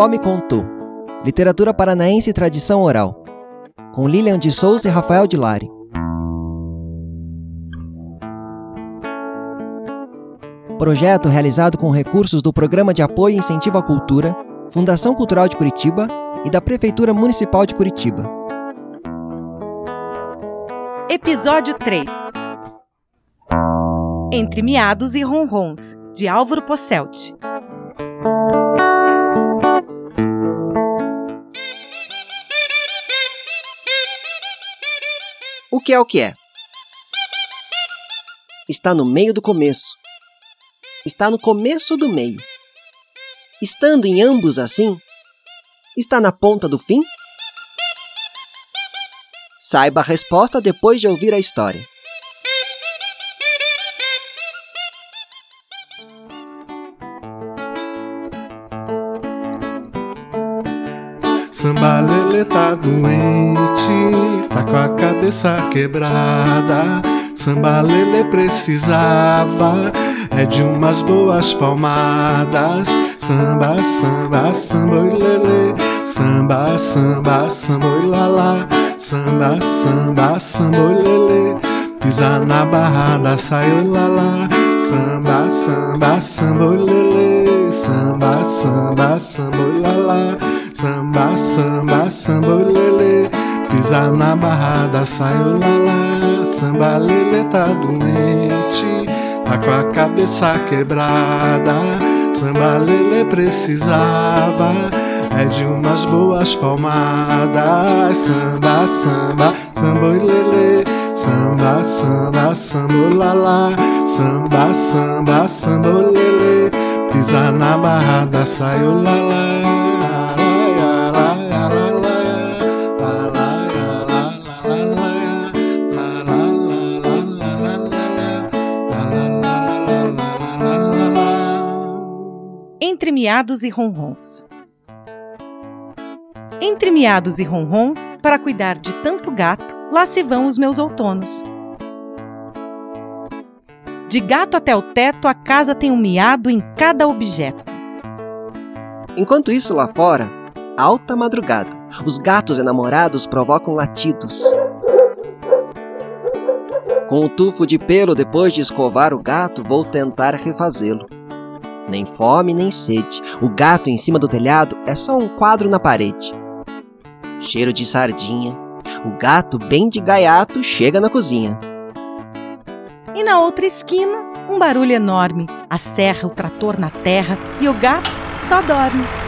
avó me contou. Literatura paranaense e tradição oral. Com Lilian de Souza e Rafael de Lari. Projeto realizado com recursos do Programa de Apoio e Incentivo à Cultura, Fundação Cultural de Curitiba e da Prefeitura Municipal de Curitiba. Episódio 3 Entre Miados e Ronrons, de Álvaro Posselt. O que é o que é? Está no meio do começo. Está no começo do meio. Estando em ambos assim, está na ponta do fim? Saiba a resposta depois de ouvir a história. Sambalele tá doente, tá com a cabeça quebrada. Sambalele precisava é de umas boas palmadas. Samba, samba, samba, oi lele. Samba, samba, samba, oi lala. Samba, samba, samba, oi lele. Pisa na barrada, sai oi lala. Samba, samba, samba, oi lele. Samba, samba, samba, oi lala. Samba, samba, samba, oi lele. Pisa na barrada, sai oi lala. Samba, lele tá doente, tá com a cabeça quebrada. Samba, lele precisava é de umas boas palmadas. Samba, samba, samba, oi lele. Samba, samba, samba, lala. Samba, samba, samba, oi lele. Pisa na barrada, sai miados e ronrons. Entre miados e ronrons, para cuidar de tanto gato, lá se vão os meus outonos. De gato até o teto, a casa tem um miado em cada objeto. Enquanto isso, lá fora, alta madrugada, os gatos enamorados provocam latidos. Com o tufo de pelo depois de escovar o gato, vou tentar refazê-lo. Nem fome, nem sede. O gato em cima do telhado é só um quadro na parede. Cheiro de sardinha. O gato, bem de gaiato, chega na cozinha. E na outra esquina, um barulho enorme. A serra, o trator na terra e o gato só dorme.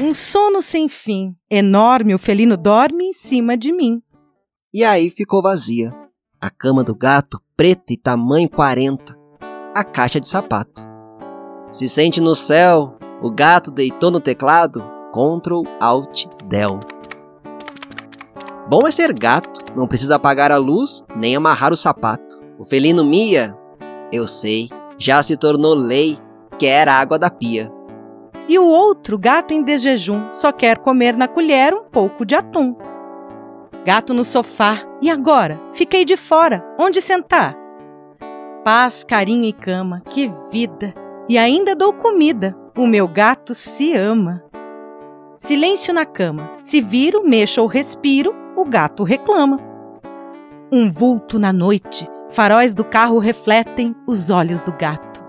Um sono sem fim. Enorme, o felino dorme em cima de mim. E aí ficou vazia. A cama do gato, preta e tamanho 40. A caixa de sapato. Se sente no céu, o gato deitou no teclado, Ctrl Alt Del. Bom é ser gato, não precisa apagar a luz nem amarrar o sapato. O felino mia, eu sei, já se tornou lei, quer água da pia. E o outro, gato em desjejum, só quer comer na colher um pouco de atum. Gato no sofá, e agora? Fiquei de fora, onde sentar? Paz, carinho e cama, que vida! E ainda dou comida, o meu gato se ama. Silêncio na cama, se viro, mexo ou respiro, o gato reclama. Um vulto na noite, faróis do carro refletem os olhos do gato.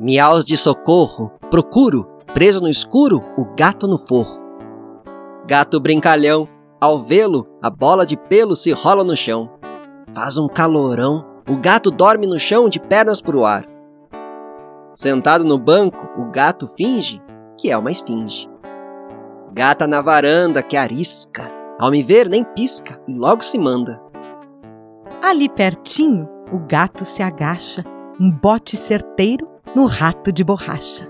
Miaus de socorro, procuro, preso no escuro, o gato no forro. Gato brincalhão, ao vê-lo, a bola de pelo se rola no chão. Faz um calorão, o gato dorme no chão de pernas pro ar. Sentado no banco, o gato finge que é uma esfinge. Gata na varanda que arisca, ao me ver nem pisca e logo se manda. Ali pertinho, o gato se agacha, um bote certeiro no rato de borracha.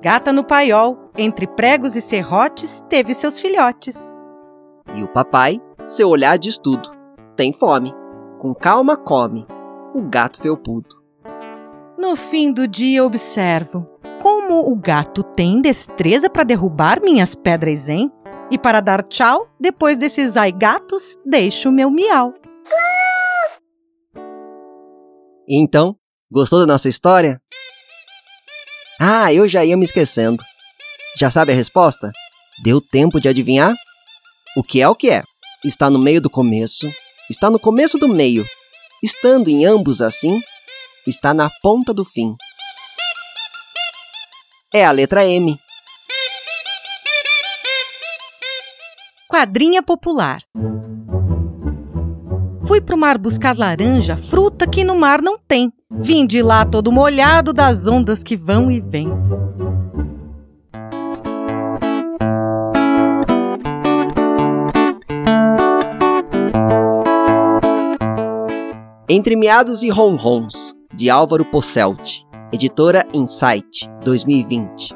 Gata no paiol, entre pregos e serrotes, teve seus filhotes. E o papai, seu olhar diz tudo. Tem fome. Com calma come. O gato felpudo. No fim do dia observo como o gato tem destreza para derrubar minhas pedras, hein? E para dar tchau, depois desses ai gatos, deixo o meu miau. Então, gostou da nossa história? Ah, eu já ia me esquecendo. Já sabe a resposta? Deu tempo de adivinhar? O que é o que é? Está no meio do começo, está no começo do meio. Estando em ambos assim, está na ponta do fim. É a letra M. Quadrinha popular. Fui pro mar buscar laranja, fruta que no mar não tem. Vim de lá todo molhado das ondas que vão e vêm. Entre Miados e Ronrons, de Álvaro Posselt, editora Insight, 2020.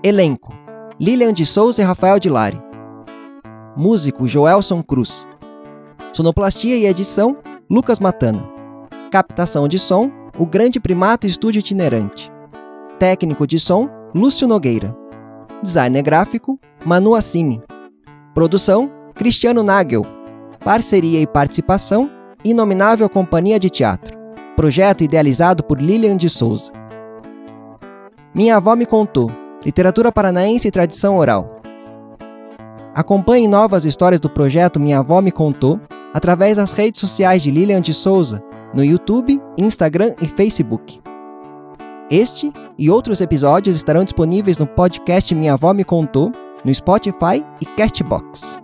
Elenco: Lilian de Souza e Rafael de Lari. Músico Joelson Cruz. Sonoplastia e edição Lucas Matana. Captação de som O Grande Primato Estúdio Itinerante. Técnico de som Lúcio Nogueira. Designer gráfico Manu Assini. Produção Cristiano Nagel. Parceria e participação Inominável Companhia de Teatro. Projeto idealizado por Lilian de Souza. Minha avó me contou. Literatura paranaense e tradição oral. Acompanhe novas histórias do projeto Minha Avó Me Contou através das redes sociais de Lilian de Souza, no YouTube, Instagram e Facebook. Este e outros episódios estarão disponíveis no podcast Minha Avó Me Contou, no Spotify e Castbox.